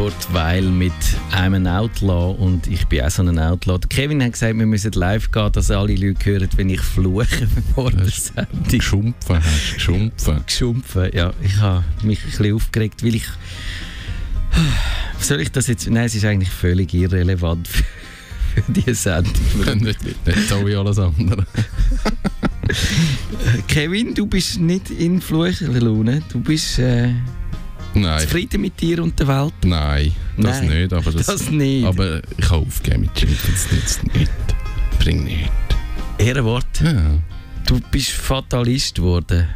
Kurt Weil mit einem Outlaw und ich bin auch so ein Outlaw. Kevin hat gesagt, wir müssen live gehen, dass alle Leute hören, wenn ich fluche vor der Sendung. Geschumpfen hast geschumpfen. Geschumpfen, ja. Ich habe mich ein bisschen aufgeregt, weil ich... Soll ich das jetzt... Nein, es ist eigentlich völlig irrelevant für, für diese Sendung. nicht, nicht so wie alles andere. Kevin, du bist nicht in Fluchlaune. Du bist äh, Nein, zufrieden mit dir und der Welt. nein, das Nein, nicht. Aber, das, Das nicht. aber ich habe aufgegeben mit Schimpfen, das nützt nicht. Bringt nicht. Ehrenwort. Ja. Du bist Fatalist geworden.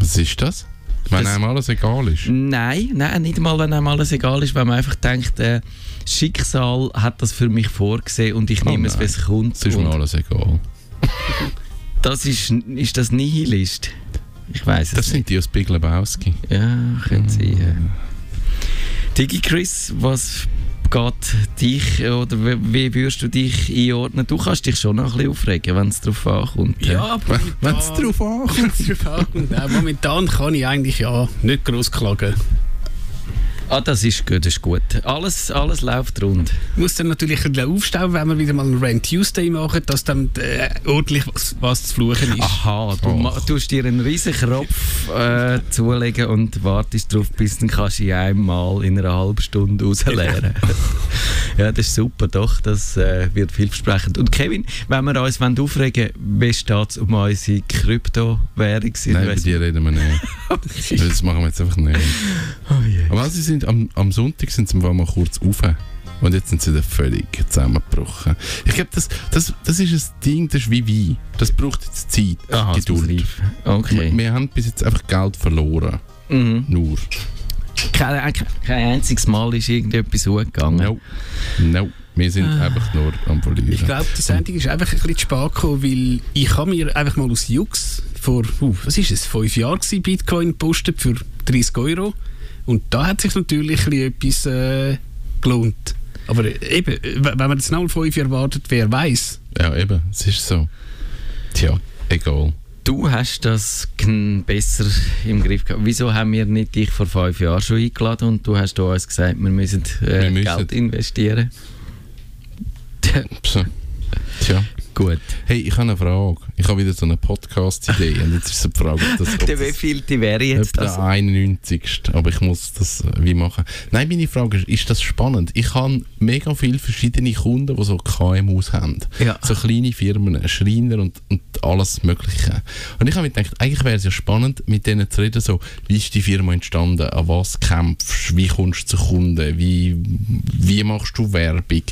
Was ist das? Wenn Das- einem alles egal ist. Nein, nein, nicht mal, wenn einem alles egal ist, wenn man einfach denkt, äh, das Schicksal hat das für mich vorgesehen und ich Oh nehme es, nein. wie es kommt. Es ist mir alles egal. das ist, ist das Nihilist? Ich weiß es Das sind die aus Big Lebowski. nicht. Ja, könnte sein. Ja. Digi Chris, was geht dich oder wie, würdest du dich einordnen? Du kannst dich schon noch ein bisschen aufregen, wenn es darauf ankommt. Ja, Wenn es drauf ankommt. Momentan kann ich eigentlich ja nicht groß klagen. Ah, das ist gut, das ist gut. Alles, alles läuft rund. Muss dann natürlich ein bisschen aufstauen, wenn wir wieder mal einen Rant Tuesday machen, dass dann äh, ordentlich was, was zu fluchen ist. Aha, du ma- tust dir einen riesen Kropf äh, zulegen und wartest darauf, bis dann kannst du ihn einmal in einer halben Stunde rausleeren. ja, das ist super, doch, das äh, wird vielversprechend. Und Kevin, wenn wir uns wollen aufregen wollen, wie steht es um unsere Kryptowährung? Nein, über die reden wir nicht. das machen wir jetzt einfach nicht. Oh je. Aber sie sind am, am Sonntag sind sie mal kurz auf. Und jetzt sind sie wieder völlig zusammengebrochen. Ich glaube, das, das, das ist ein Ding, das ist wie Wein. Das braucht jetzt Zeit, Aha, Geduld. Okay. Wir haben bis jetzt einfach Geld verloren. Mhm. Nur. Kein, kein, kein einziges Mal ist irgendetwas hochgegangen. No. No. Wir sind einfach nur am Verlieren. Ich glaube, die Sendung ist einfach ein bisschen zu spät gekommen, weil ich habe mir einfach mal aus Jux vor, uh, was ist es, fünf Jahren gewesen, Bitcoin gepostet für 30 Euro. Und da hat sich natürlich ein bisschen etwas äh, gelohnt. Aber eben, wenn man jetzt noch fünf Jahre wartet, wer weiß. Ja, eben. Es ist so. Tja, egal. Du hast das besser im Griff gehabt. Wieso haben wir nicht dich vor fünf Jahren schon eingeladen und du hast uns gesagt, wir müssen, äh, Wir müssen. Geld investieren? Tja. Gut. Hey, ich habe eine Frage. Ich habe wieder so eine Podcast-Idee. und jetzt ist die Frage, ob das, ob Der wievielte wäre jetzt das? der 91. Aber ich muss das äh, wie machen. Nein, meine Frage ist, ist das spannend? Ich habe mega viele verschiedene Kunden, die so KMUs haben. Ja. So kleine Firmen, Schreiner und, und alles Mögliche. Und ich habe mir gedacht, eigentlich wäre es ja spannend, mit denen zu reden, so, wie ist die Firma entstanden, an was kämpfst wie kommst du zu Kunden, wie, wie machst du Werbung?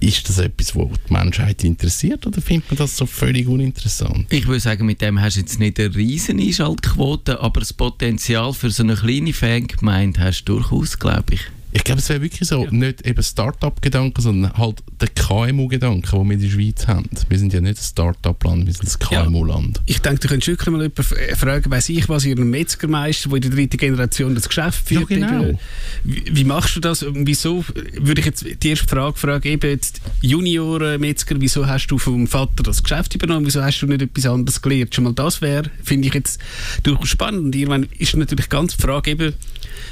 Ist das etwas, was die Menschheit interessiert oder findet man das so völlig uninteressant? Ich würde sagen, mit dem hast du jetzt nicht eine riesen Einschaltquote, aber das Potenzial für so eine kleine Fangemeinde hast du durchaus, glaube ich. Ich glaube, es wäre wirklich so, nicht eben Start-up-Gedanken, sondern halt der KMU-Gedanke, den wir in der Schweiz haben. Wir sind ja nicht ein Start-up-Land, wir sind ein Ja. KMU-Land. Ich denke, du könntest wirklich mal jemanden f- fragen, weiss ich was, ihren Metzgermeister, der in der dritten Generation das Geschäft Ja, führt. genau. Eben, Wie, wie machst du das? Und Wieso, würde ich jetzt die erste Frage fragen, eben jetzt Junior-Metzger, wieso hast du vom Vater das Geschäft übernommen, wieso hast du nicht etwas anderes gelernt? Schon mal das wäre, finde ich jetzt durchaus spannend. Und irgendwann ist natürlich ganz die Frage eben,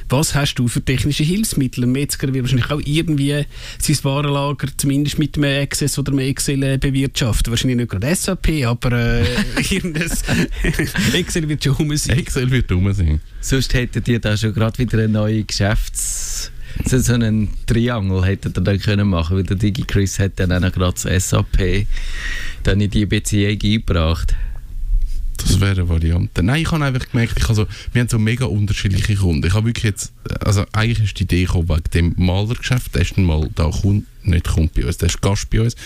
was hast du für technische Hilfsmittel? Ein Metzger wird wahrscheinlich auch irgendwie sein Warenlager zumindest mit einem Access oder einem Excel äh, bewirtschaften. Wahrscheinlich nicht gerade SAP, aber äh, Excel wird schon rum sein. Excel wird dumm sein. Sonst hättet ihr da schon gerade wieder eine neue Geschäfts... So, so einen Triangel hättet ihr dann können machen, weil der DigiChris hat dann auch noch gerade das SAP dann in die Beziehung eingebracht. Das wäre eine Variante. Nein, ich habe einfach gemerkt, ich also, wir haben so mega unterschiedliche Kunden. Ich habe wirklich jetzt, also eigentlich ist die Idee gekommen wegen dem Malergeschäft. Der ist mal da Kunde, nicht Kunde bei uns, der ist Gast bei uns.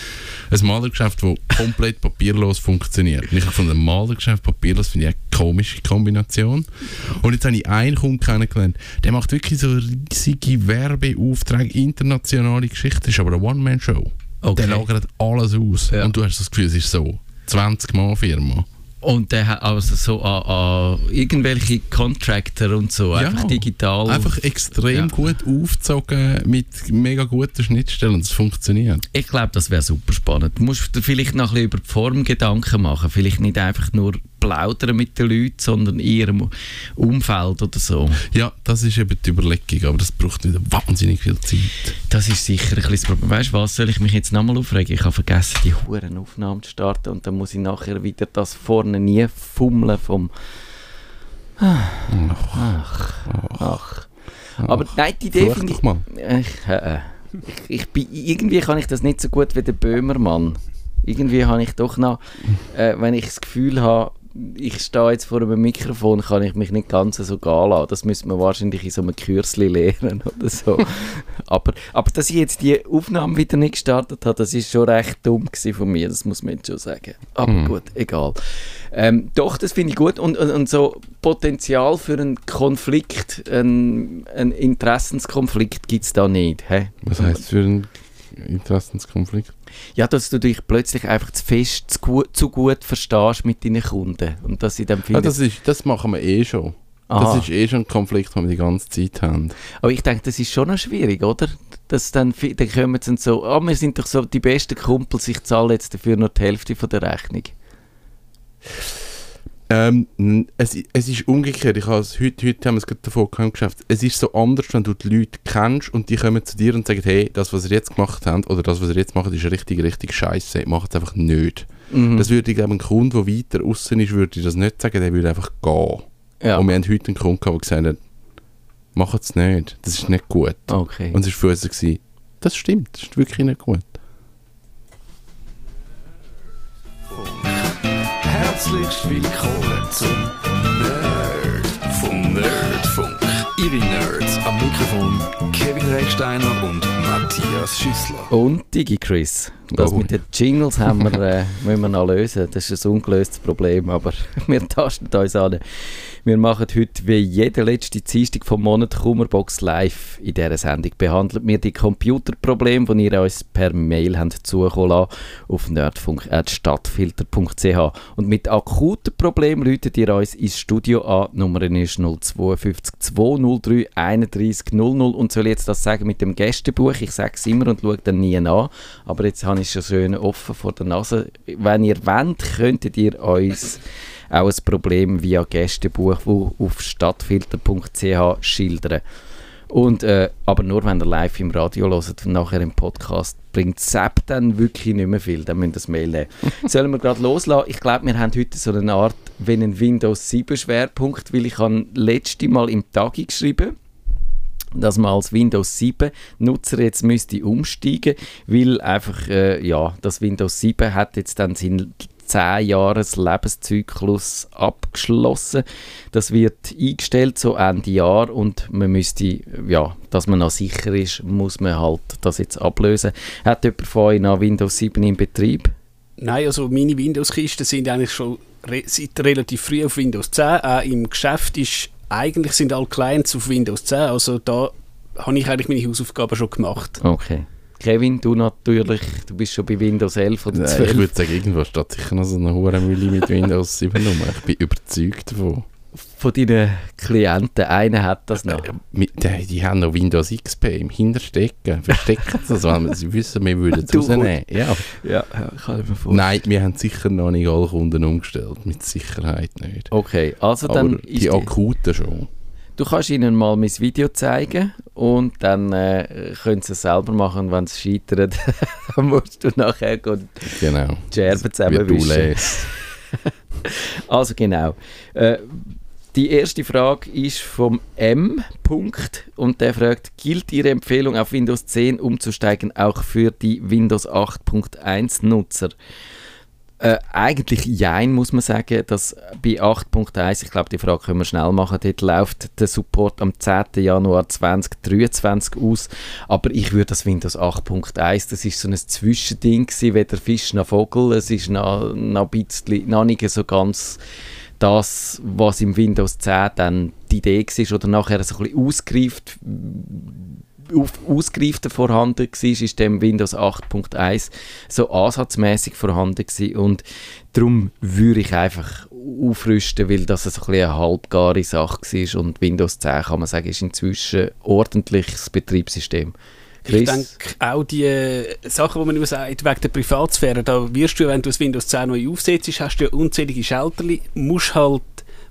Ein Malergeschäft, das komplett papierlos funktioniert. Und ich habe von einem Malergeschäft papierlos, finde ich eine komische Kombination. Und jetzt habe ich einen Kunden kennengelernt, der macht wirklich so riesige Werbeaufträge, internationale Geschichten, ist aber eine One-Man-Show. Okay. Der lagert alles aus. Ja. Und du hast das Gefühl, es ist so 20-Mann-Firma. Und der hat also so an, an irgendwelche Contractor und so, Ja. einfach digital. Einfach extrem Ja. gut aufgezogen mit mega guten Schnittstellen. Das funktioniert. Ich glaube, das wäre super spannend. Du musst dir vielleicht noch ein bisschen über die Form Gedanken machen. Vielleicht nicht einfach nur plaudern mit den Leuten, sondern eher im Umfeld oder so. Ja, das ist eben die Überlegung, aber das braucht wieder wahnsinnig viel Zeit. Das ist sicher ein das Problem. Weißt du was, soll ich mich jetzt nochmal aufregen? Ich habe vergessen, die huren Aufnahmen zu starten und dann muss ich nachher wieder das vorne nie fummeln vom... Ach, ach. Aber nein, die Idee finde ich... mal. Ich, äh, ich, ich bin, irgendwie kann ich das nicht so gut wie der Böhmermann. Irgendwie habe ich doch noch, äh, wenn ich das Gefühl habe, ich stehe jetzt vor einem Mikrofon, kann ich mich nicht ganz so gehen lassen. Das müsste man wahrscheinlich in so einem Kürzli lernen oder so. aber, aber dass ich jetzt die Aufnahme wieder nicht gestartet habe, das ist schon recht dumm gewesen von mir, das muss man jetzt schon sagen. Aber Mhm. gut, egal. Ähm, doch, das finde ich gut und, und, und so Potenzial für einen Konflikt, einen, einen Interessenskonflikt gibt es da nicht. Hä? Was heisst für einen Interessenskonflikt? Ja, dass du dich plötzlich einfach zu fest, zu gut, zu gut verstehst mit deinen Kunden und dass sie dann Ah, finden, das, ist, das machen wir eh schon. Aha. Das ist eh schon ein Konflikt, den wir die ganze Zeit haben. Aber ich denke, das ist schon noch schwierig, oder? Dass dann, dann kommen sie so, ah, wir sind doch so die besten Kumpels, ich zahle jetzt dafür nur die Hälfte von der Rechnung. Ähm, es, es ist umgekehrt. Ich has, heute, heute haben wir es gerade davon Geschäft. Es ist so anders, wenn du die Leute kennst und die kommen zu dir und sagen, hey, das, was ihr jetzt gemacht habt oder das, was ihr jetzt macht, ist richtig, richtig scheiße. Macht es einfach nicht. Mhm. Das würde ich glaube, ein Kunde, der weiter außen ist, würde das nicht sagen, der würde einfach gehen. ja, Und wir haben heute einen Kunden gehabt, der gesagt hat, macht es nicht, das ist nicht gut. okay. Und es war für uns, gewesen, das stimmt, das ist wirklich nicht gut. Herzlich willkommen zum Nerd vom Nerdfunk. Ihre Nerds am Mikrofon Kevin Recksteiner und Matthias Schüssler. Und DigiChris. Das Oh. mit den Jingles haben wir, äh, müssen wir noch lösen. Das ist ein ungelöstes Problem, aber wir tasten uns an. Wir machen heute wie jede letzte Dienstag vom Monat Kummerbox live. In dieser Sendung behandeln wir die Computerprobleme, die ihr uns per Mail habt zukommen lassen, auf nerdfunk.stadtfilter.ch. Und mit akuten Problemen ruft ihr uns ins Studio an. Die Nummer ist 052 203 31 00. Und soll jetzt das sagen mit dem Gästebuch? Ich sage es immer und schaue dann nie an. Aber jetzt habe ich es schon schön offen vor der Nase. Wenn ihr wollt, könntet ihr uns auch ein Problem via Gästebuch wo auf stadtfilter.ch schildern. Und, äh, aber nur wenn ihr live im Radio hört und nachher im Podcast bringt Sepp dann wirklich nicht mehr viel. Dann müsst ihr das Mail nehmen. Sollen wir gerade loslassen? Ich glaube, wir haben heute so eine Art, wenn ein Windows 7 Schwerpunkt, weil ich habe letzte Mal im Tagi geschrieben dass man als Windows 7 Nutzer jetzt müsste umsteigen, weil einfach äh, ja, das Windows 7 hat jetzt dann seinen 10 Jahres Lebenszyklus abgeschlossen. Das wird eingestellt so Ende Jahr und man müsste, ja, dass man noch sicher ist, muss man halt das jetzt ablösen. Hat jemand von euch noch Windows 7 in Betrieb? Nein, also meine Windows-Kisten sind eigentlich schon re seit relativ früh auf Windows 10. Auch im Geschäft ist, eigentlich sind alle Clients auf Windows 10. Also da habe ich eigentlich meine Hausaufgaben schon gemacht. Okay. Kevin, du natürlich, du bist schon bei Windows 11 oder Nein, 12. ich würde sagen, irgendwo steht sicher noch so eine Hurenmühle mit Windows 7 rum. Ich bin überzeugt davon. Von deinen Klienten, einer hat das noch. Äh, mit, die, die haben noch Windows XP im Hinterstecken. Verstecken sie das, weil sie wissen, wir würden es rausnehmen. Ja. Ja, kann ich mir vorstellen. Nein, wir haben sicher noch nicht alle Kunden umgestellt. Mit Sicherheit nicht. Okay, also Aber dann die ist die, akuten schon. Du kannst ihnen mal mein Video zeigen und dann äh, können sie es selber machen. Wenn es scheitert, dann musst du nachher Genau. die Scherben zusammenwischen. Also genau. Äh, die erste Frage ist vom M. Punkt und der fragt, gilt Ihre Empfehlung auf Windows 10 umzusteigen auch für die Windows 8.1 Nutzer? Äh, eigentlich jein, muss man sagen, dass bei 8.1, ich glaube, die Frage können wir schnell machen, dort läuft der Support am 10. Januar 2023 aus, aber ich würde das Windows 8.1, das ist so ein Zwischending gewesen, weder Fisch noch Vogel, es ist noch, noch ein bisschen, noch nicht so ganz das, was im Windows 10 dann die Idee war oder nachher so ein bisschen ausgereift auf, ausgereifter vorhanden war, ist dem Windows 8.1 so ansatzmäßig vorhanden gewesen. und darum würde ich einfach aufrüsten, weil das so ein bisschen eine halbgare Sache war und Windows 10, kann man sagen, ist inzwischen ordentliches Betriebssystem. Chris? Ich denke, auch die äh, Sachen, die man immer sagt, wegen der Privatsphäre, da wirst du, wenn du das Windows 10 neu aufsetzt, hast du ja unzählige Schalterli, musst halt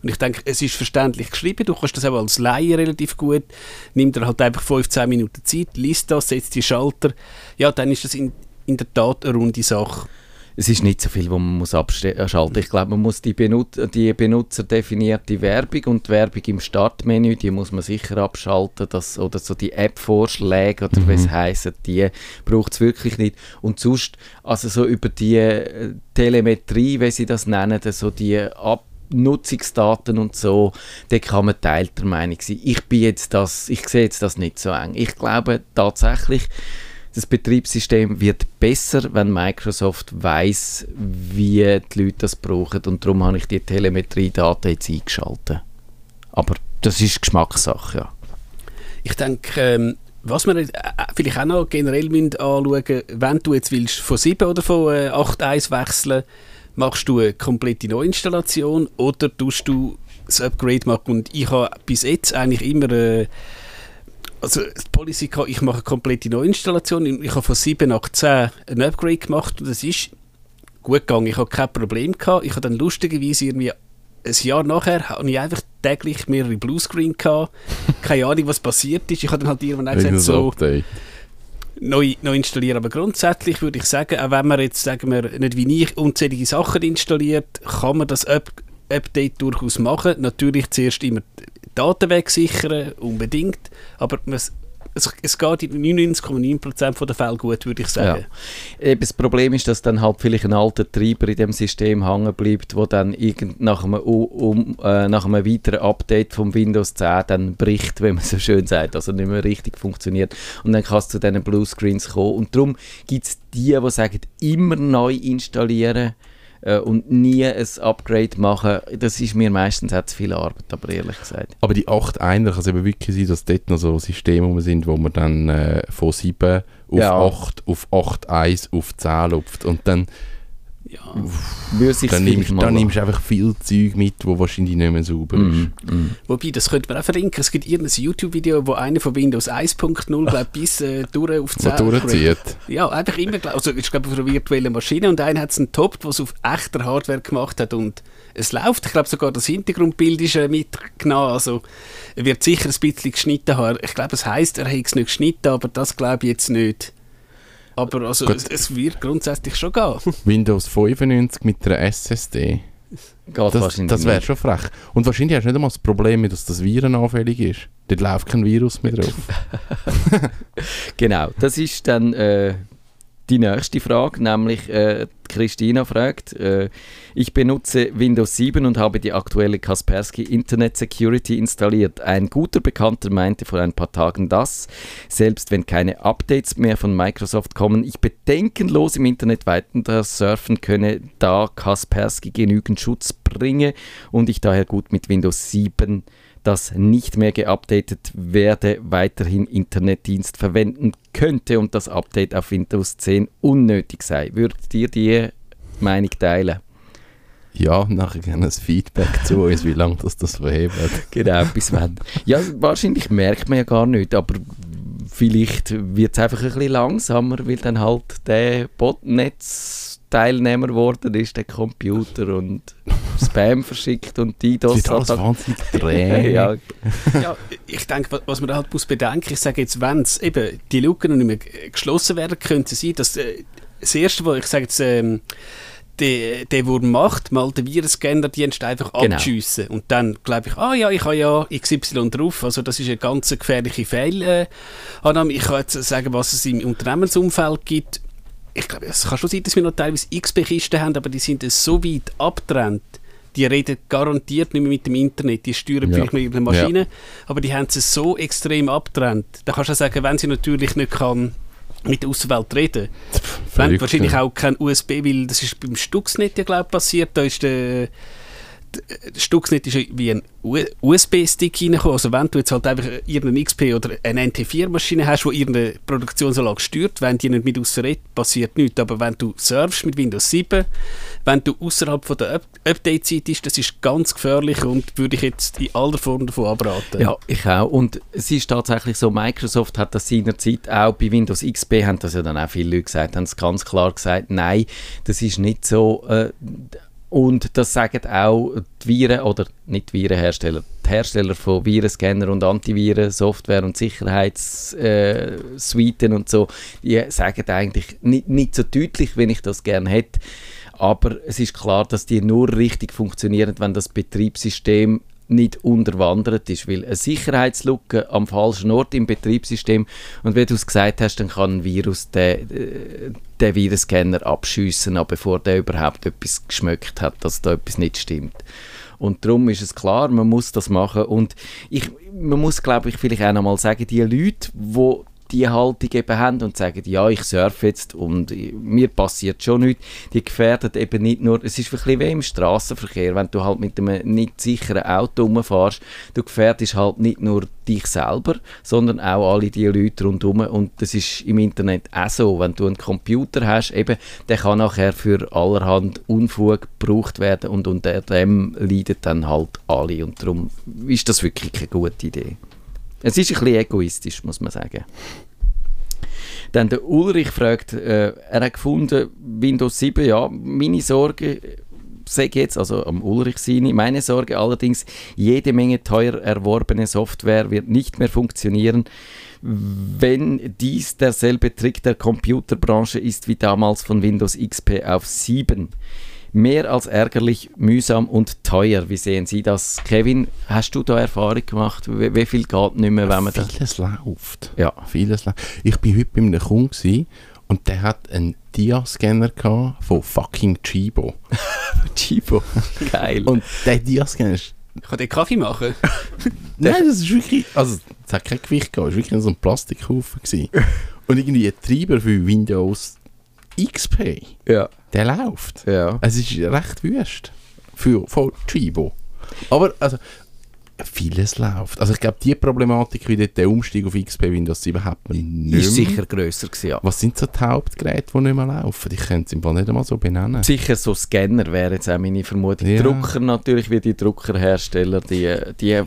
und ich denke, es ist verständlich geschrieben, du kannst das auch als Laie relativ gut, nimm dir halt einfach 15 Minuten Zeit, liest das, setzt die Schalter, ja, dann ist das in, in der Tat eine runde Sache. Es ist nicht so viel, wo man muss abschalten muss. Ich glaube, man muss die, Benut die benutzerdefinierte Werbung und die Werbung im Startmenü, die muss man sicher abschalten. Das, oder so die App-Vorschläge oder mhm. was heissen, die braucht es wirklich nicht. Und sonst, also so über die äh, Telemetrie, wie sie das nennen, so die Ab Nutzungsdaten und so, da kann man teilter Meinung sein. Ich bin jetzt das, ich sehe jetzt das nicht so eng. Ich glaube tatsächlich, das Betriebssystem wird besser, wenn Microsoft weiß, wie die Leute das brauchen und darum habe ich die Telemetrie-Daten jetzt eingeschaltet. Aber das ist Geschmackssache, ja. Ich denke, ähm, was wir äh, vielleicht auch noch generell anschauen müssen, wenn du jetzt willst von 7 oder von äh, 8.1 wechseln machst du eine komplette Neuinstallation oder tust du das Upgrade machen? Und ich habe bis jetzt eigentlich immer äh, also die Policy gehabt, ich mache eine komplette Neuinstallation. Ich habe von 7 nach 10 ein Upgrade gemacht und das ist gut gegangen. Ich habe kein Problem gehabt. Ich habe dann lustigerweise irgendwie ein Jahr nachher habe ich einfach täglich mehrere Bluescreen gehabt. Keine Ahnung, was passiert ist. Ich habe dann halt irgendwann gesagt, so... Update neu, neu installieren. Aber grundsätzlich würde ich sagen, auch wenn man jetzt, sagen wir, nicht wie ich unzählige Sachen installiert, kann man das Up Update durchaus machen. Natürlich zuerst immer Daten wegsichern, unbedingt, aber man, es, es geht in 99,9% der Fälle gut, würde ich sagen. Ja. Das Problem ist, dass dann halt vielleicht ein alter Treiber in dem System hängen bleibt, wo dann irgend nach, einem, um, äh, nach einem weiteren Update vom Windows 10 dann bricht, wenn man so schön sagt, also nicht mehr richtig funktioniert. Und dann kannst du zu diesen Bluescreens kommen. Und darum gibt es die, die sagen, immer neu installieren äh, und nie ein Upgrade machen, das ist mir meistens auch zu viel Arbeit, aber ehrlich gesagt. Aber die 8 Einer kann es eben wirklich sein, dass dort noch so Systeme sind, wo man dann äh, von 7 auf ja. 8, auf 8.1 auf 10 lupft und dann ja. dann, nimmst, dann nimmst du einfach viel Zeug mit, wo wahrscheinlich nicht mehr sauber mm, ist. Mm. Wobei, das könnte man auch verlinken. Es gibt irgendein YouTube-Video, wo einer von Windows 1.0 bis äh, durch auf 10 durchzieht. Ja, einfach immer. Also, ich glaube, auf einer virtuellen Maschine und einer hat es einen Top, was auf echter Hardware gemacht hat und es läuft. Ich glaube, sogar das Hintergrundbild ist äh, mitgenommen. Also, er wird sicher ein bisschen geschnitten haben. Ich glaube, es heisst, er hätte es nicht geschnitten, aber das glaube ich jetzt nicht. Aber also, es, es, wird grundsätzlich schon gehen. Windows 95 mit einer SSD. Geht das das wäre schon frech. Und wahrscheinlich hast du nicht einmal das Problem, dass das virenanfällig ist. Dort läuft kein Virus mehr drauf. genau, das ist dann äh, die nächste Frage, nämlich äh, Christina fragt, äh, ich benutze Windows 7 und habe die aktuelle Kaspersky Internet Security installiert. Ein guter Bekannter meinte vor ein paar Tagen, dass, selbst wenn keine Updates mehr von Microsoft kommen, ich bedenkenlos im Internet weiter surfen könne, da Kaspersky genügend Schutz bringe und ich daher gut mit Windows 7 das nicht mehr geupdatet werde, weiterhin Internetdienst verwenden könnte und das Update auf Windows 10 unnötig sei. Würdet ihr die Meinung teilen? Ja, nachher gerne ein Feedback zu uns, wie lange das das verhebt. genau, bis wann. Ja, wahrscheinlich merkt man ja gar nicht, aber vielleicht wird es einfach ein bisschen langsamer, weil dann halt der Botnetz Teilnehmer geworden ist, der Computer und Spam verschickt und die das. Das ist wahnsinnig träge. ja. ja, ich denke, was man halt muss bedenken, ich sage jetzt, wenn es eben die Lücken noch nicht mehr geschlossen werden, könnte es sein, dass äh, das Erste, was ich sage jetzt, ähm, der, der, der macht, mal den Virenscanner-Dienst einfach genau. abschiessen. Und dann glaube ich, ah ja, ich habe ja XY drauf. Also das ist eine ganz gefährliche Fehlannahme. Äh, ich kann jetzt sagen, was es im Unternehmensumfeld gibt ich glaube, es kann schon sein, dass wir noch teilweise XP-Kisten haben, aber die sind so weit abgetrennt, die reden garantiert nicht mehr mit dem Internet, die steuern ja. vielleicht mit einer Maschine, ja. aber die haben es so extrem abgetrennt. Da kannst du sagen, wenn sie natürlich nicht kann mit der Außenwelt reden. Wenn wahrscheinlich auch kein USB, weil das ist beim Stuxnet ja glaube passiert, da ist der Stuxnet ist wie ein USB-Stick reingekommen. Also wenn du jetzt halt einfach irgendeine XP oder eine NT4-Maschine hast, die irgendeine Produktionsanlage steuert, wenn die nicht mit rausredet, passiert nichts. Aber wenn du surfst mit Windows 7, wenn du außerhalb der Up Update-Zeit ist, das ist ganz gefährlich und würde ich jetzt in aller Form davon abraten. Ja, ich auch. Und es ist tatsächlich so, Microsoft hat das seinerzeit auch bei Windows XP, haben das ja dann auch viele Leute gesagt, haben es ganz klar gesagt, nein, das ist nicht so... Äh, und das sagen auch die Viren, oder nicht die Virenhersteller, die Hersteller von Virenscanner und Antiviren, Software und Sicherheitssuiten äh, und so, die sagen eigentlich nicht, nicht so deutlich, wie ich das gerne hätte. Aber es ist klar, dass die nur richtig funktionieren, wenn das Betriebssystem nicht unterwandert ist, weil eine Sicherheitslücke am falschen Ort im Betriebssystem und wie du es gesagt hast, dann kann ein Virus den, äh, den Virenscanner abschiessen, bevor der überhaupt etwas geschmeckt hat, dass da etwas nicht stimmt. Und darum ist es klar, man muss das machen. Und ich, man muss, glaube ich, vielleicht auch nochmal sagen, die Leute, die die Haltung eben haben und sagen, ja, ich surfe jetzt und mir passiert schon nichts, die gefährden eben nicht nur, es ist ein bisschen wie im Straßenverkehr, wenn du halt mit einem nicht sicheren Auto rumfährst, du gefährdest halt nicht nur dich selber, sondern auch alle die Leute rundherum. Und das ist im Internet auch so, wenn du einen Computer hast, eben, der kann nachher für allerhand Unfug gebraucht werden und unter dem leiden dann halt alle. Und darum ist das wirklich keine gute Idee. Es ist ein bisschen egoistisch, muss man sagen. Dann der Ulrich fragt, äh, er hat gefunden, Windows 7, ja, meine Sorge, sage jetzt, also am Ulrich seine, meine Sorge allerdings, jede Menge teuer erworbene Software wird nicht mehr funktionieren, wenn dies derselbe Trick der Computerbranche ist wie damals von Windows XP auf 7 mehr als ärgerlich, mühsam und teuer. Wie sehen Sie das? Kevin, hast du da Erfahrung gemacht? Wie, wie viel geht nicht mehr, wenn man das... Vieles läuft. Ja. Vieles läuft. Ich war heute bei einem Kunden und der hat einen Dia-Scanner von fucking Chibo. Chibo, geil. Und der Dia-Scanner ist kann den Kaffee machen? Nein, das ist wirklich. Also, es hat kein Gewicht gehabt, es war wirklich so ein Plastikhaufen. Und irgendwie ein Treiber für Windows XP. Ja. Der läuft. Ja. Es ist recht wüst. Für, von Chibo. Aber, also, vieles läuft. Also ich glaube, die Problematik, wie dort der Umstieg auf XP Windows 7 hat man nicht Ist sicher grösser gewesen, ja. Was sind so die Hauptgeräte, die nicht mehr laufen? Ich könnte es im Fall nicht einmal so benennen. Sicher so Scanner wäre jetzt auch meine Vermutung. Ja. Drucker natürlich, wie die Druckerhersteller, die, die,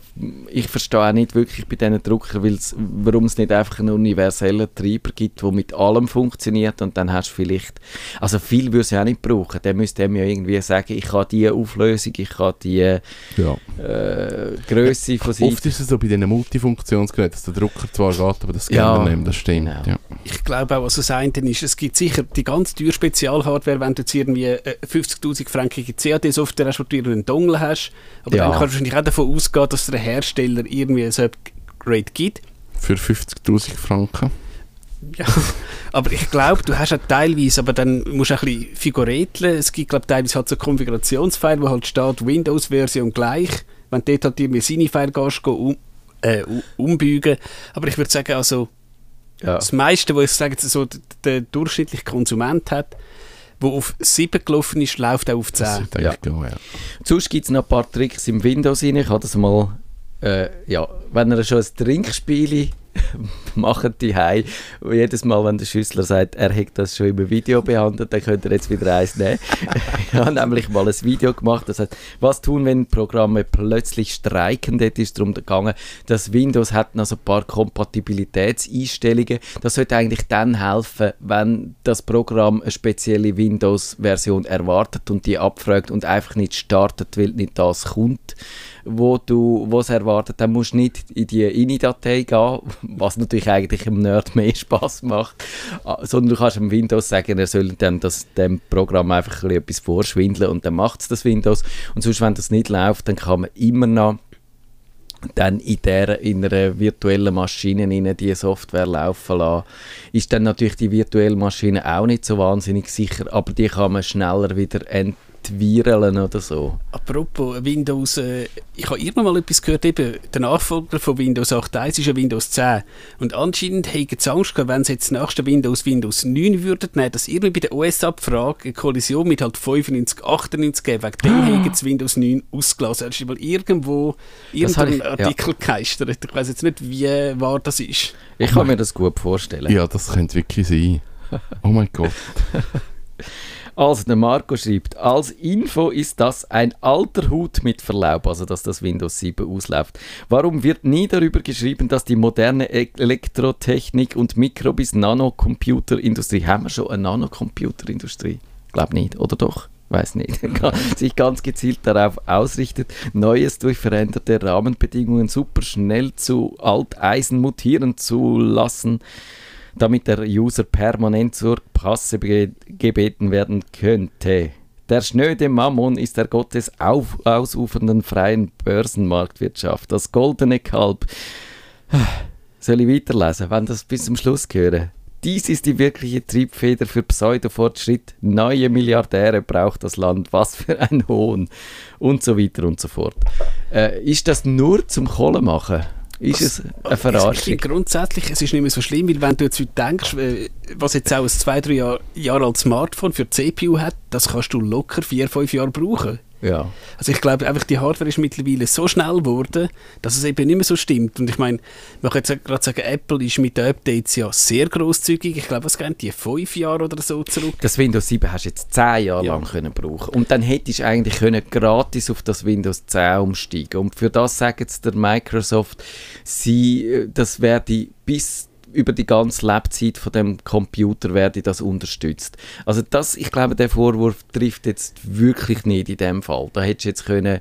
ich verstehe auch nicht wirklich bei diesen Druckern, warum es nicht einfach einen universellen Treiber gibt, der mit allem funktioniert und dann hast du vielleicht, also viel würde es auch nicht brauchen. Der müsste dem ja irgendwie sagen, ich habe diese Auflösung, ich habe die ja. äh, Größe von sich. Oft ist es so bei diesen Multifunktionsgeräten, dass der Drucker zwar geht, aber das Scanner ja, nicht, das stimmt. Genau. Ja. Ich glaube auch, was das eine ist, es gibt sicher die ganz teure Spezialhardware, wenn du jetzt irgendwie 50'000 äh, Frankige CAD-Software hast, wo du einen Dongle hast, aber ja. dann kannst du wahrscheinlich auch davon ausgehen, dass der Hersteller irgendwie so ein Upgrade gibt. Für 50'000 Franken? Ja, aber ich glaube, du hast auch teilweise, aber dann musst du ein bisschen figuretteln. Es gibt, glaube teilweise halt so Konfigurationsfile, wo halt steht Windows-Version gleich wenn dort halt irgendwie seine File gehst, um, äh, umbügen. Aber ich würde sagen, also ja. das meiste, was ich sage, so der, durchschnittliche Konsument hat, der auf 7 gelaufen ist, läuft auch auf 10. Ja. Go, ja. Sonst gibt es noch ein paar Tricks im Windows rein. Ich habe das mal, äh, ja, wenn ihr schon ein Trinkspiel machen die Hei. Jedes Mal, wenn der Schüssler sagt, er hätte das schon im Video behandelt, dann könnt ihr jetzt wieder eins nehmen. ich habe nämlich mal ein Video gemacht, das heißt, was tun, wenn Programme plötzlich streiken? Dort ist darum gegangen, dass Windows hat noch so ein paar Kompatibilitätseinstellungen. Das sollte eigentlich dann helfen, wenn das Programm eine spezielle Windows-Version erwartet und die abfragt und einfach nicht startet, weil nicht das kommt wo du was erwartet, dann musst du nicht in die INI-Datei gehen, was natürlich eigentlich im Nerd mehr Spaß macht, ah, sondern du kannst dem Windows sagen, er soll dann das, dem Programm einfach etwas vorschwindeln und dann macht es das Windows. Und sonst, wenn das nicht läuft, dann kann man immer noch dann in, der, in einer virtuellen Maschine in die Software laufen lassen, ist dann natürlich die virtuelle Maschine auch nicht so wahnsinnig sicher, aber die kann man schneller wieder ent entwirren oder so. Apropos Windows, äh, ich habe irgendwann mal etwas gehört, eben, der Nachfolger von Windows 8.1 ist ja Windows 10. Und anscheinend hätten sie Angst gehabt, wenn sie jetzt das nächste Windows Windows 9 würden nehmen, dass irgendwie bei der OS-Abfrage eine Kollision mit halt 95, 98 geben. Wegen dem hätten sie Windows 9 ausgelassen. Das ist mal irgendwo irgendein habe ich- ja. Artikel geheistert. Ich weiß jetzt nicht, wie wahr das ist. Ich kann mir das gut vorstellen. Ja, das könnte wirklich sein. Oh mein Gott. Also, der Marco schreibt, als Info ist das ein alter Hut mit Verlaub, also dass das Windows 7 ausläuft. Warum wird nie darüber geschrieben, dass die moderne Elektrotechnik und Mikro- bis Nanocomputerindustrie, haben wir schon eine Nanocomputerindustrie? Glaub nicht, oder doch? Weiß nicht. sich ganz gezielt darauf ausrichtet, Neues durch veränderte Rahmenbedingungen super schnell zu Alteisen mutieren zu lassen damit der User permanent zur Kasse ge gebeten werden könnte. Der schnöde Mammon ist der Gott des auf ausufernden freien Börsenmarktwirtschaft, das goldene Kalb. Soll ich weiterlesen, wenn das bis zum Schluss höre? Dies ist die wirkliche Triebfeder für Pseudo-Fortschritt. Neue Milliardäre braucht das Land. Was für ein Hohn. Und so weiter und so fort. Äh, ist das nur zum Kohle machen? Ist es eine Ich Verarschung? finde grundsätzlich, es ist nicht mehr so schlimm, weil wenn du jetzt heute denkst, äh, was jetzt auch ein zwei, drei Jahre, Jahre altes Smartphone für die CPU hat, das kannst du locker vier, fünf Jahre brauchen. Ja. Also ich glaube einfach, die Hardware ist mittlerweile so schnell geworden, dass es eben nicht mehr so stimmt. Und ich meine, man kann jetzt gerade sagen, Apple ist mit den Updates ja sehr großzügig. Ich glaube, was gehen die fünf Jahre oder so zurück? Das Windows 7 hast du jetzt 10 Jahre Ja. lang können brauchen und dann hättest du eigentlich können gratis auf das Windows 10 umsteigen und für das sagt jetzt der Microsoft, sie, äh, das werde bis über die ganze Lebzeit von dem Computer werde das unterstützt. Also das, ich glaube, der Vorwurf trifft jetzt wirklich nicht in dem Fall. Da hättest du jetzt können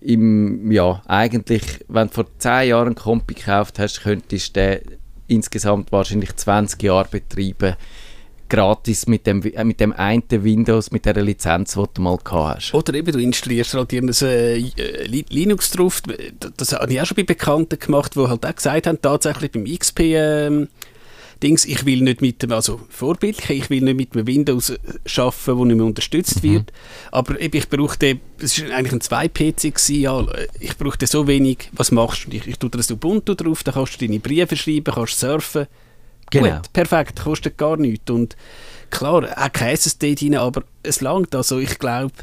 im, ja, eigentlich, wenn du vor 10 Jahren einen Kompi gekauft hast, könntest du den insgesamt wahrscheinlich 20 Jahre betreiben gratis mit dem, äh, mit dem einen Windows, mit der Lizenz, die du mal gehabt hast. Oder eben, du installierst halt irgendein äh, Li- Linux drauf. Das habe ich auch schon bei Bekannten gemacht, die halt auch gesagt haben, tatsächlich beim XP ähm, Dings, ich will nicht mit dem, also vorbildlich, ich will nicht mit einem Windows äh, arbeiten, wo nicht mehr unterstützt wird, aber eben, ich brauchte, es war eigentlich ein 2-PC, gewesen, ja, äh, ich brauchte so wenig, was machst du? Ich, ich tue dir das Ubuntu drauf, dann kannst du deine Briefe schreiben, kannst surfen, Genau. Gut, perfekt, kostet gar nichts. Und klar, auch kein SSD drin, aber es langt. Also ich glaube,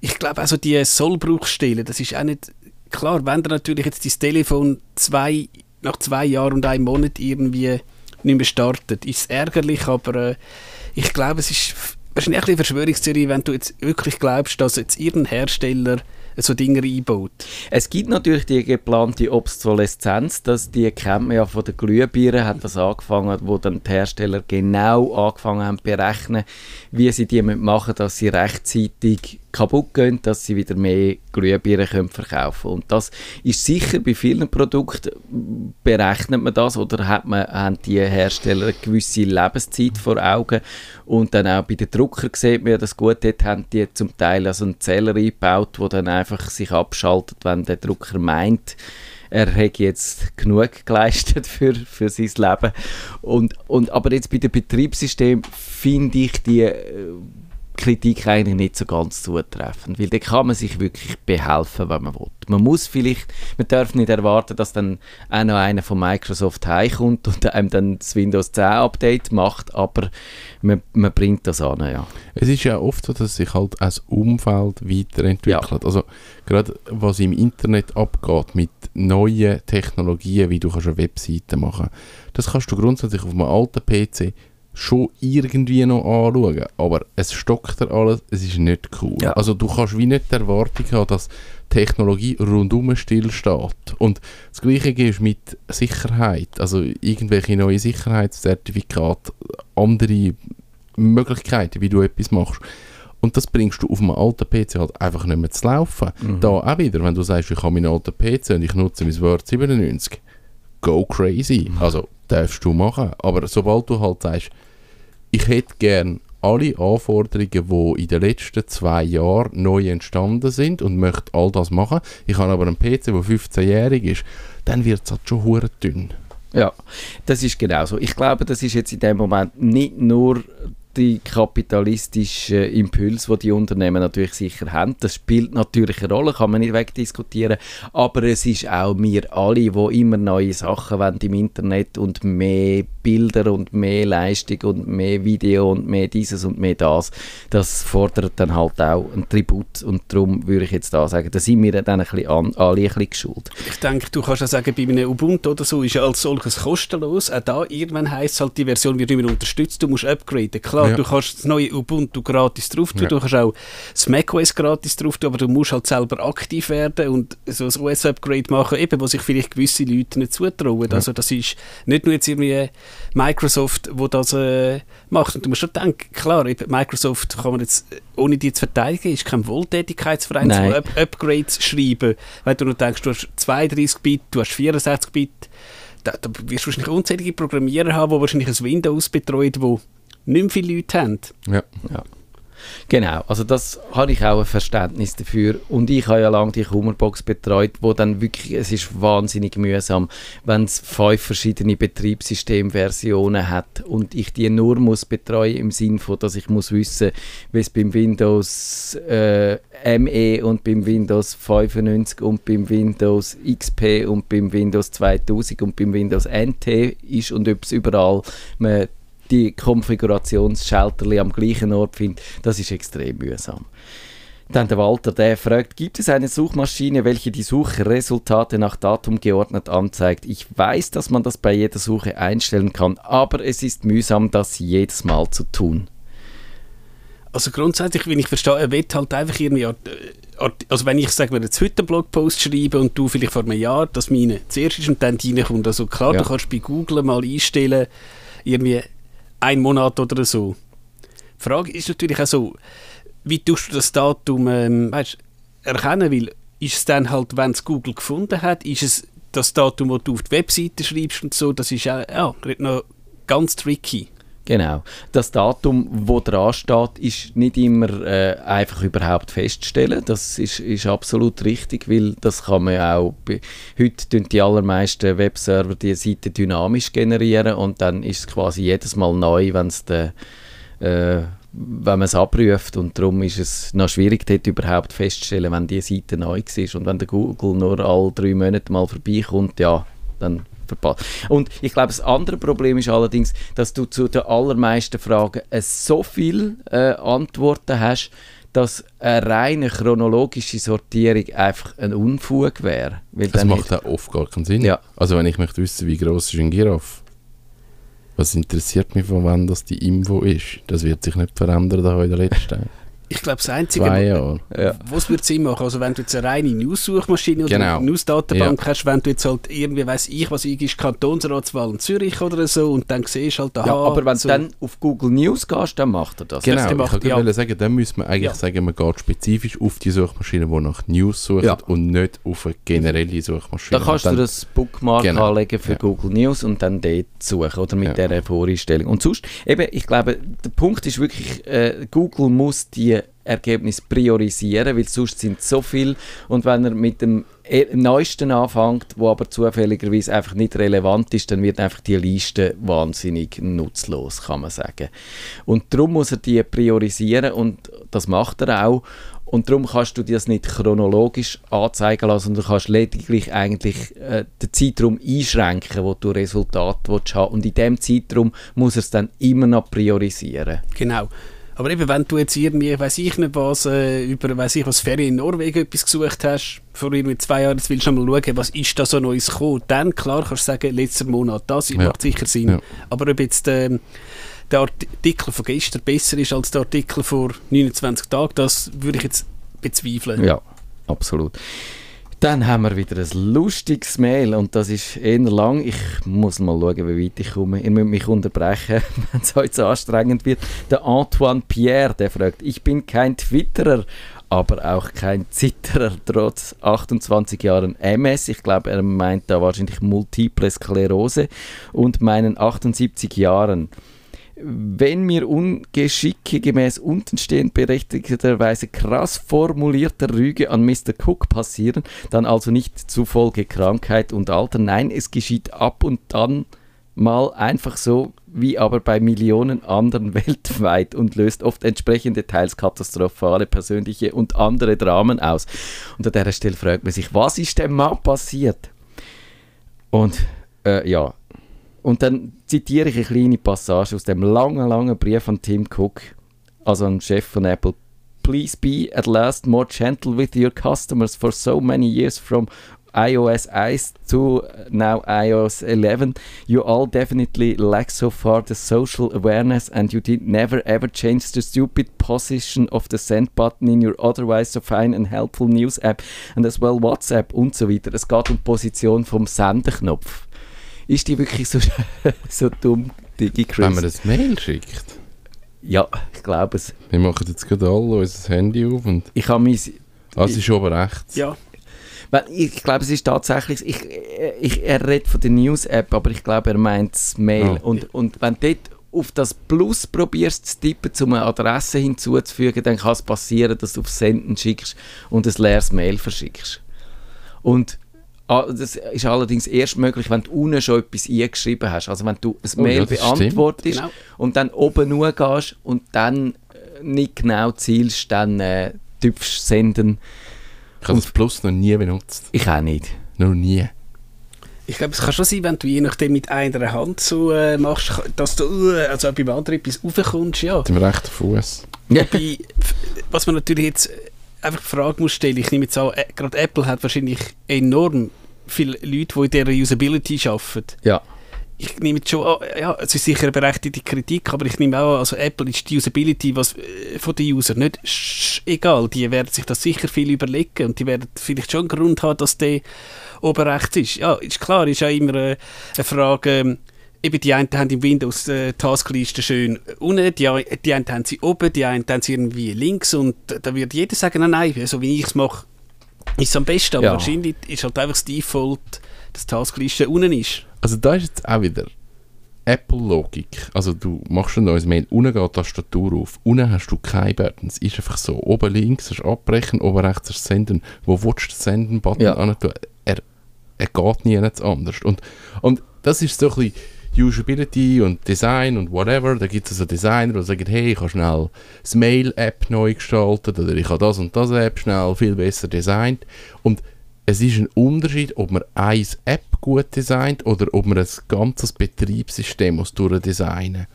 ich glaube also die Sollbruchstelle, das ist auch nicht... Klar, wenn du natürlich jetzt dein Telefon zwei, nach zwei Jahren und einem Monat irgendwie nicht mehr startet, ist es ärgerlich, aber äh, ich glaube, es ist wahrscheinlich ein bisschen Verschwörungstheorie, wenn du jetzt wirklich glaubst, dass jetzt irgendein Hersteller so Dinge einbaut. Es gibt natürlich die geplante Obsoleszenz, dass die kennt man ja von den Glühbirnen, hat das angefangen, wo dann die Hersteller genau angefangen haben zu berechnen, wie sie die machen, dass sie rechtzeitig kaputt gehen, dass sie wieder mehr Glühbirnen können verkaufen Und das ist sicher bei vielen Produkten, berechnet man das oder hat man, haben die Hersteller eine gewisse Lebenszeit vor Augen und dann auch bei den Druckern sieht man ja das gut, dort haben die zum Teil also einen Zähler eingebaut, der dann einfach sich abschaltet, wenn der Drucker meint, er hätte jetzt genug geleistet für, für sein Leben. Und, und, aber jetzt bei dem Betriebssystem finde ich die äh, Kritik eigentlich nicht so ganz zutreffend, weil da kann man sich wirklich behelfen, wenn man will. Man muss vielleicht, man darf nicht erwarten, dass dann auch noch einer von Microsoft heimkommt und einem dann das Windows 10 Update macht, aber man, man bringt das an, ja. Es ist ja oft so, dass sich halt das Umfeld weiterentwickelt. Also gerade was im Internet abgeht mit neuen Technologien, wie du kannst eine Webseite machen das kannst du grundsätzlich auf einem alten PC schon irgendwie noch anschauen, aber es stockt dir alles, es ist nicht cool. Ja. Also du kannst wie nicht die Erwartung haben, dass Technologie rundum stillsteht. Und das Gleiche ist mit Sicherheit, also irgendwelche neue Sicherheitszertifikate, andere Möglichkeiten, wie du etwas machst. Und das bringst du auf einem alten PC halt einfach nicht mehr zu laufen. Da auch wieder, wenn du sagst, ich habe meinen alten PC und ich nutze mein Word 97, go crazy. Also, darfst du machen. Aber sobald du halt sagst, ich hätte gern alle Anforderungen, die in den letzten zwei Jahren neu entstanden sind und möchte all das machen, ich habe aber einen PC, der 15-jährig ist, dann wird es halt schon hure dünn. Ja, das ist genau so. Ich glaube, das ist jetzt in dem Moment nicht nur die kapitalistischen Impuls, die die Unternehmen natürlich sicher haben. Das spielt natürlich eine Rolle, kann man nicht wegdiskutieren. Aber es ist auch wir alle, die immer neue Sachen wollen im Internet und mehr Bilder und mehr Leistung und mehr Video und mehr dieses und mehr das. Das fordert dann halt auch ein Tribut und darum würde ich jetzt da sagen, da sind wir dann ein bisschen an, alle ein bisschen geschult. Ich denke, du kannst ja sagen, bei einem Ubuntu oder so ist ja als solches kostenlos. Auch da irgendwann heisst es halt, die Version wird mehr unterstützt, du musst upgraden. Klar, ja. du kannst das neue Ubuntu gratis drauf tun, ja. du kannst auch das macOS gratis drauf tun, aber du musst halt selber aktiv werden und so ein OS-Upgrade machen, eben, was sich vielleicht gewisse Leute nicht zutrauen. Ja. Also das ist nicht nur jetzt irgendwie Microsoft, wo das äh, macht. Und du musst schon denken, klar, Microsoft kann man jetzt, ohne die zu verteidigen, ist kein Wohltätigkeitsverein, so Up Upgrades schreiben. Weil du nur denkst, du hast 32 Bit, du hast 64 Bit, da, da wirst du wahrscheinlich unzählige Programmierer haben, die wahrscheinlich ein Windows betreut, wo nicht mehr viele Leute haben. Ja. ja. Genau, also das habe ich auch ein Verständnis dafür. Und ich habe ja lange die Kummerbox betreut, wo dann wirklich, es ist wahnsinnig mühsam, wenn es fünf verschiedene Betriebssystemversionen hat und ich die nur muss betreuen im Sinne von, dass ich muss wissen, wie es beim Windows äh, ME und beim Windows 95 und beim Windows XP und beim Windows 2000 und beim Windows NT ist und ob es überall man die Konfigurationsschalter am gleichen Ort findet, das ist extrem mühsam. Dann der Walter, der fragt, gibt es eine Suchmaschine, welche die Suchresultate nach Datum geordnet anzeigt? Ich weiß, dass man das bei jeder Suche einstellen kann, aber es ist mühsam, das jedes Mal zu tun. Also grundsätzlich, wenn ich verstehe, er will halt einfach irgendwie, äh, also wenn ich sage, wir jetzt heute einen Blogpost schreibe und du vielleicht vor einem Jahr das meine zuerst ist und dann reinkommt, also klar, ja. du kannst bei Google mal einstellen, irgendwie ein Monat oder so. Die Frage ist natürlich auch so, wie tust du das Datum ähm, weißt, erkennen? Weil ist es dann halt, wenn es Google gefunden hat, ist es das Datum, das du auf die Webseite schreibst und so, das ist auch ja, noch ganz tricky. Genau. Das Datum, wo dran steht, ist nicht immer äh, einfach überhaupt festzustellen. Das ist, ist absolut richtig, weil das kann man auch. Heute tun die allermeisten Webserver die Seite dynamisch generieren und dann ist es quasi jedes Mal neu, wenn es äh, wenn man es abruft und darum ist es noch schwierig, dort überhaupt festzustellen, wenn die Seite neu ist und wenn der Google nur alle drei Monate mal vorbeikommt, ja, dann verpasst. Und ich glaube, das andere Problem ist allerdings, dass du zu den allermeisten Fragen so viele äh, Antworten hast, dass eine reine chronologische Sortierung einfach ein Unfug wäre. Das macht auch oft gar keinen Sinn. Ja. Also wenn ich möchte wissen, wie groß ist ein Giraffe, was interessiert mich, von wann das die Info ist? Das wird sich nicht verändern da in der letzten ich glaube, das Einzige, ja. was würde Sinn machen, also wenn du jetzt eine reine News-Suchmaschine oder genau. eine News-Datenbank ja. hast, wenn du jetzt halt irgendwie, weiß ich, was ist Kantonsratswahl in Zürich oder so und dann siehst halt, aha, Ja, aber wenn so. du dann auf Google News gehst, dann macht er das. Genau, das macht, ich wollte ja. sagen, dann müsste man eigentlich ja. sagen, man geht spezifisch auf die Suchmaschine, die nach News sucht ja. und nicht auf eine generelle Suchmaschine. Da kannst dann, du das Bookmark genau. anlegen für Google News und dann dort suchen oder mit ja. dieser Voreinstellung. Und sonst, eben, ich glaube, der Punkt ist wirklich, äh, Google muss die Ergebnis priorisieren, weil sonst sind so viel und wenn er mit dem e-, Neuesten anfängt, wo aber zufälligerweise einfach nicht relevant ist, dann wird einfach die Liste wahnsinnig nutzlos, kann man sagen. Und darum muss er die priorisieren und das macht er auch. Und darum kannst du dir das nicht chronologisch anzeigen lassen, sondern du kannst lediglich eigentlich äh, den Zeitraum einschränken, wo du Resultate haben willst. Und in diesem Zeitraum muss er es dann immer noch priorisieren. Genau. Aber eben, wenn du jetzt irgendwie, weiß ich nicht was, äh, über, weiß ich was, Ferien in Norwegen etwas gesucht hast, vor irgendwie zwei Jahren, jetzt willst du mal schauen, was ist da so Neues gekommen, dann, klar, kannst du sagen, letzter Monat, das ja. macht sicher Sinn. Ja. Aber ob jetzt äh, der Artikel von gestern besser ist als der Artikel vor 29 Tagen, das würde ich jetzt bezweifeln. Ja, absolut. Dann haben wir wieder ein lustiges Mail und das ist eher lang. Ich muss mal schauen, wie weit ich komme. Ihr müsst mich unterbrechen, wenn es heute so anstrengend wird. Der Antoine Pierre, der fragt, ich bin kein Twitterer, aber auch kein Zitterer, trotz 28 Jahren MS. Ich glaube, er meint da wahrscheinlich Multiple Sklerose und meinen 78 Jahren wenn mir Ungeschicke gemäß untenstehend berechtigterweise krass formulierter Rüge an Mr. Cook passieren, dann also nicht zufolge Krankheit und Alter. Nein, es geschieht ab und dann mal einfach so wie aber bei Millionen anderen weltweit und löst oft entsprechende teils katastrophale persönliche und andere Dramen aus. Und an dieser Stelle fragt man sich, was ist dem Mann passiert? Und äh, ja, und dann zitiere ich eine kleine Passage aus dem langen, langen Brief von Tim Cook, also dem Chef von Apple. Please be at last more gentle with your customers for so many years from iOS 1 to now iOS 11, you all definitely lack so far the social awareness and you did never ever change the stupid position of the send button in your otherwise so fine and helpful news app and as well WhatsApp und so weiter. Es geht um Position vom Sendeknopf. Ist die wirklich so, so dumm, Digi Chris? Wenn man das Mail schickt. Ja, ich glaube es. Wir machen jetzt gerade alle unser Handy auf und... Ich habe mein... Ah, es ist oben rechts. Ja, Weil Ich glaube, es ist tatsächlich, ich, ich, er redet von der News-App, aber ich glaube, er meint das Mail. Ah. Und, und wenn du dort auf das Plus probierst zu tippen, um eine Adresse hinzuzufügen, dann kann es passieren, dass du auf Senden schickst und ein leeres Mail verschickst. Und das ist allerdings erst möglich, wenn du unten schon etwas eingeschrieben hast. Also wenn du ein Oh, Mail ja, beantwortest Genau. und dann oben nur gehst und dann äh, nicht genau zielst, dann äh, tippst senden. Ich habe das Plus noch nie benutzt. Ich auch nicht. Noch nie. Ich glaube, es kann schon sein, wenn du je nachdem mit einer Hand so äh, machst, dass du äh, also beim anderen etwas raufkommst, ja. Mit dem rechten Fuß. Bei, was man natürlich jetzt einfach die Frage muss stellen, ich nehme jetzt an, äh, gerade Apple hat wahrscheinlich enorm viele Leute, die in dieser Usability arbeiten. Ja. Ich nehme jetzt schon an, ja, es ist sicher eine berechtigte Kritik, aber ich nehme auch an, also Apple ist die Usability was, äh, von den Usern nicht sch- egal. Die werden sich das sicher viel überlegen und die werden vielleicht schon einen Grund haben, dass der oben rechts ist. Ja, ist klar, ist ja immer äh, eine Frage, ähm, eben die einen haben im Windows äh, Taskliste schön unten, die, die einen haben sie oben, die einen haben sie irgendwie links und da wird jeder sagen, nein, nein, so wie ich es mache, ist es am besten, aber Ja. wahrscheinlich ist halt einfach das Default, dass die Taskliste unten ist. Also da ist jetzt auch wieder Apple-Logik. Also du machst ein neues Mail, unten geht die Tastatur auf, unten hast du keine Buttons. Ist einfach so, oben links hast du abbrechen, oben rechts hast du senden. Wo willst du den Senden-Button Ja. Er, er geht nie anders. Und, und das ist so ein bisschen Usability und Design und whatever. Da gibt es also Designer, die sagen, hey, ich habe schnell das Mail-App neu gestaltet oder ich habe das und das App schnell viel besser designt. Und es ist ein Unterschied, ob man eine App gut designt oder ob man ein ganzes Betriebssystem muss durchdesignen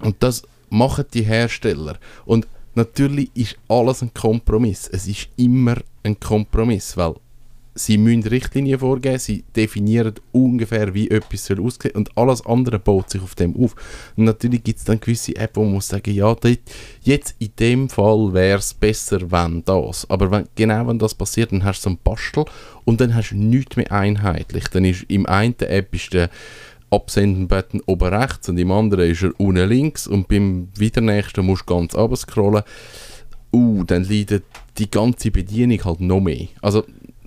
Und das machen die Hersteller. Und natürlich ist alles ein Kompromiss. Es ist immer ein Kompromiss, weil sie müssen Richtlinien vorgeben, sie definieren ungefähr, wie etwas soll aussehen und alles andere baut sich auf dem auf. Und natürlich gibt es dann gewisse Apps, wo man muss sagen, ja, dort, jetzt in dem Fall wäre es besser, wenn das. Aber wenn, genau wenn das passiert, dann hast du so einen Bastel und dann hast du nichts mehr einheitlich. Dann ist im einen App ist der Absenden-Button oben rechts und im anderen ist er unten links und beim wieder nächsten musst du ganz runter scrollen. Uh, dann leidet die ganze Bedienung halt noch mehr. Also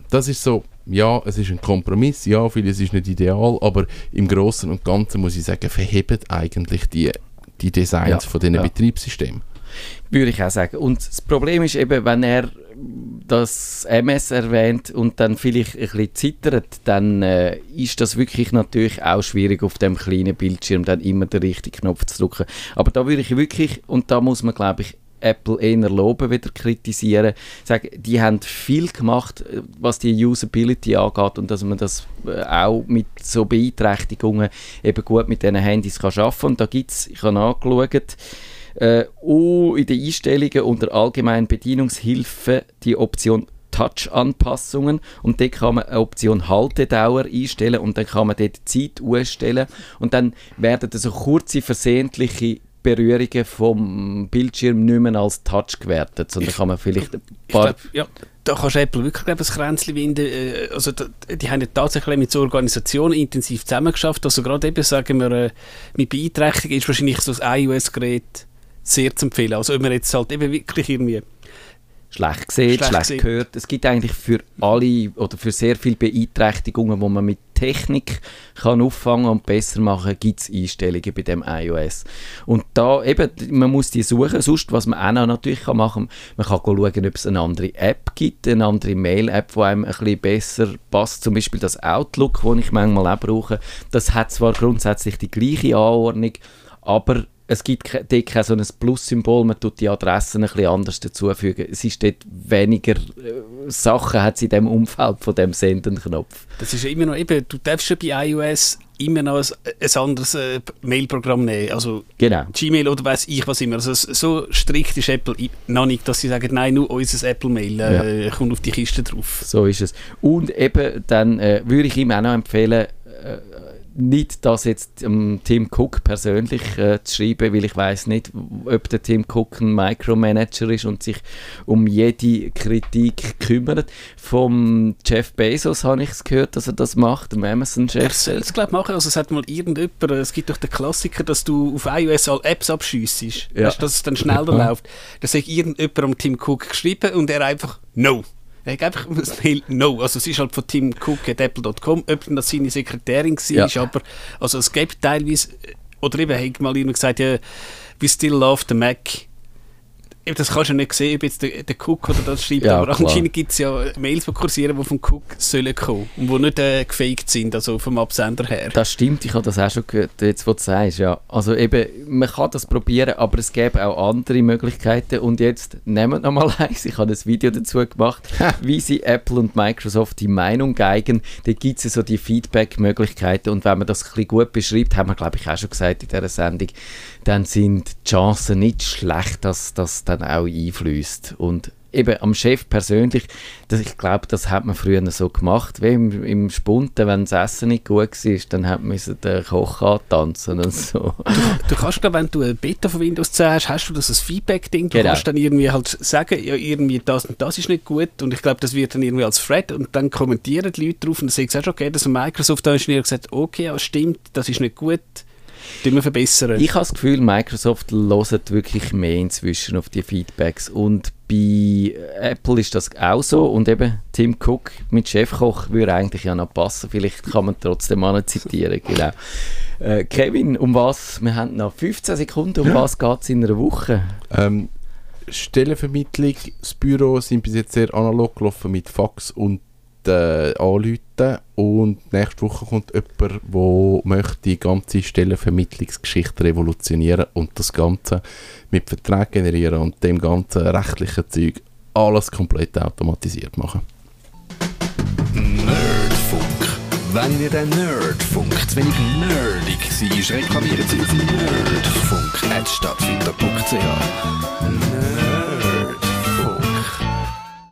das ist so, ja, es ist ein Kompromiss, ja, vieles ist nicht ideal, aber im Großen und Ganzen muss ich sagen, verhebt eigentlich die, die Designs Ja, von diesen ja. Betriebssystemen. Würde ich auch sagen. Und das Problem ist eben, wenn er das MS erwähnt und dann vielleicht ein bisschen zittert, dann äh, ist das wirklich natürlich auch schwierig auf dem kleinen Bildschirm dann immer den richtigen Knopf zu drücken. Aber da würde ich wirklich, und da muss man glaube ich Apple eher loben, wieder kritisieren. Sagen, die haben viel gemacht, äh, was die Usability angeht und dass man das äh, auch mit so Beeinträchtigungen eben gut mit diesen Handys kann schaffen. Und da gibt es, ich habe nachgeschaut, äh, auch in den Einstellungen unter allgemeinen Bedienungshilfe die Option Touch-Anpassungen und dort kann man eine Option Haltedauer einstellen und dann kann man dort die Zeit ausstellen und dann werden so kurze versehentliche Berührungen vom Bildschirm nicht mehr als Touch gewertet, sondern kann man vielleicht ein Ich paar... glaub, ja, da kannst du Apple wirklich glaub, ein Kränzchen winden. Äh, also, da, die haben ja tatsächlich mit so Organisationen intensiv zusammengeschafft. Also gerade eben, sagen wir, äh, mit Beeinträchtigung ist wahrscheinlich so ein iOS-Gerät sehr zu empfehlen. Also ob man jetzt halt eben wirklich irgendwie schlecht sieht, Schlecht schlecht, sieht. hört. Es gibt eigentlich für alle oder für sehr viele Beeinträchtigungen, die man mit Technik kann auffangen und besser machen, gibt es Einstellungen bei dem iOS. Und da eben, man muss die suchen, sonst, was man auch noch natürlich kann machen man kann schauen, ob es eine andere App gibt, eine andere Mail-App, die einem ein bisschen besser passt, zum Beispiel das Outlook, das ich manchmal auch brauche, das hat zwar grundsätzlich die gleiche Anordnung, aber es gibt dort kein so ein Plus-Symbol, man tut die Adressen ein bisschen anders dazufügen. Es ist dort weniger äh, Sachen, hat in dem Umfeld von dem Senden-Knopf. Das ist immer noch eben, du darfst schon bei iOS immer noch ein, ein anderes äh, Mailprogramm nehmen. Also Genau. Gmail oder weiß ich was immer. Also so strikt ist Apple noch nicht, dass sie sagen, nein, nur unser Apple-Mail äh, kommt auf die Kiste drauf. So ist es. Und eben, dann äh, würde ich ihm auch noch empfehlen, äh, nicht das jetzt ähm, Tim Cook persönlich äh, zu schreiben, weil ich weiß nicht, ob der Tim Cook ein Micromanager ist und sich um jede Kritik kümmert. Vom Jeff Bezos habe ich es gehört, dass er das macht, dem Er Amazon-Chef. soll es, glaube ich, machen. Also es hat mal irgendjemand, es gibt doch den Klassiker, dass du auf iOS alle Apps abschiessest. Ja. Dass es dann schneller läuft. Da hat irgendjemand am Tim Cook geschrieben und er einfach «No». Hat einfach das Mail «No». Also es ist halt von Tim Cook at apple.com, ob das seine Sekretärin war, Ja. aber also es gibt teilweise, oder eben hat mal jemand gesagt, ja, «We still love the Mac». Das kannst du nicht sehen, ob jetzt der, der Cook oder das schreibt, Ja, aber klar. anscheinend gibt es ja Mails, die kursieren, die vom Cook sollen kommen und die nicht äh, gefaked sind, also vom Absender her. Das stimmt, ich habe das auch schon gehört, jetzt wo du sagst, ja. Also eben, man kann das probieren, aber es gäbe auch andere Möglichkeiten und jetzt nehmt noch mal eins, ich habe ein Video dazu gemacht, wie sie Apple und Microsoft die Meinung geigen, da gibt es ja so die Feedback-Möglichkeiten und wenn man das ein bisschen gut beschreibt, haben wir glaube ich auch schon gesagt in dieser Sendung, dann sind die Chancen nicht schlecht, dass das dann auch einfließt und eben am Chef persönlich, das, ich glaube, das hat man früher so gemacht, wie im, im Spunten, wenn das Essen nicht gut war, dann hat man den Koch antanzen und so. Du kannst, glaube wenn du eine Beta von Windows 10 hast, hast du das als Feedback-Ding. Du Genau. kannst dann irgendwie halt sagen, ja, irgendwie das und das ist nicht gut. Und ich glaube, das wird dann irgendwie als Thread und dann kommentieren die Leute drauf und dann sagst du, okay, das ist ein Microsoft-Ingenieur gesagt, okay, ja, stimmt, das ist nicht gut, tun wir verbessern. Ich habe das Gefühl, Microsoft hört wirklich mehr inzwischen auf die Feedbacks und bei Apple ist das auch so und eben Tim Cook mit Chefkoch würde eigentlich ja noch passen, vielleicht kann man trotzdem mal zitieren, genau. Äh, Kevin, um was, wir haben noch 15 Sekunden, um was geht es in einer Woche? Ähm, Stellenvermittlung, das Büro sind bis jetzt sehr analog gelaufen mit Fax und äh, Anrufen und nächste Woche kommt jemand, der möchte die ganze Stellenvermittlungsgeschichte revolutionieren und das Ganze mit Verträgen generieren und dem ganzen rechtlichen Zeug alles komplett automatisiert machen. Nerdfunk. Wenn ihr den Nerdfunk zu wenig nerdig seid, reklamiert sie auf nerdfunk.stadtfinder.ch. Nerd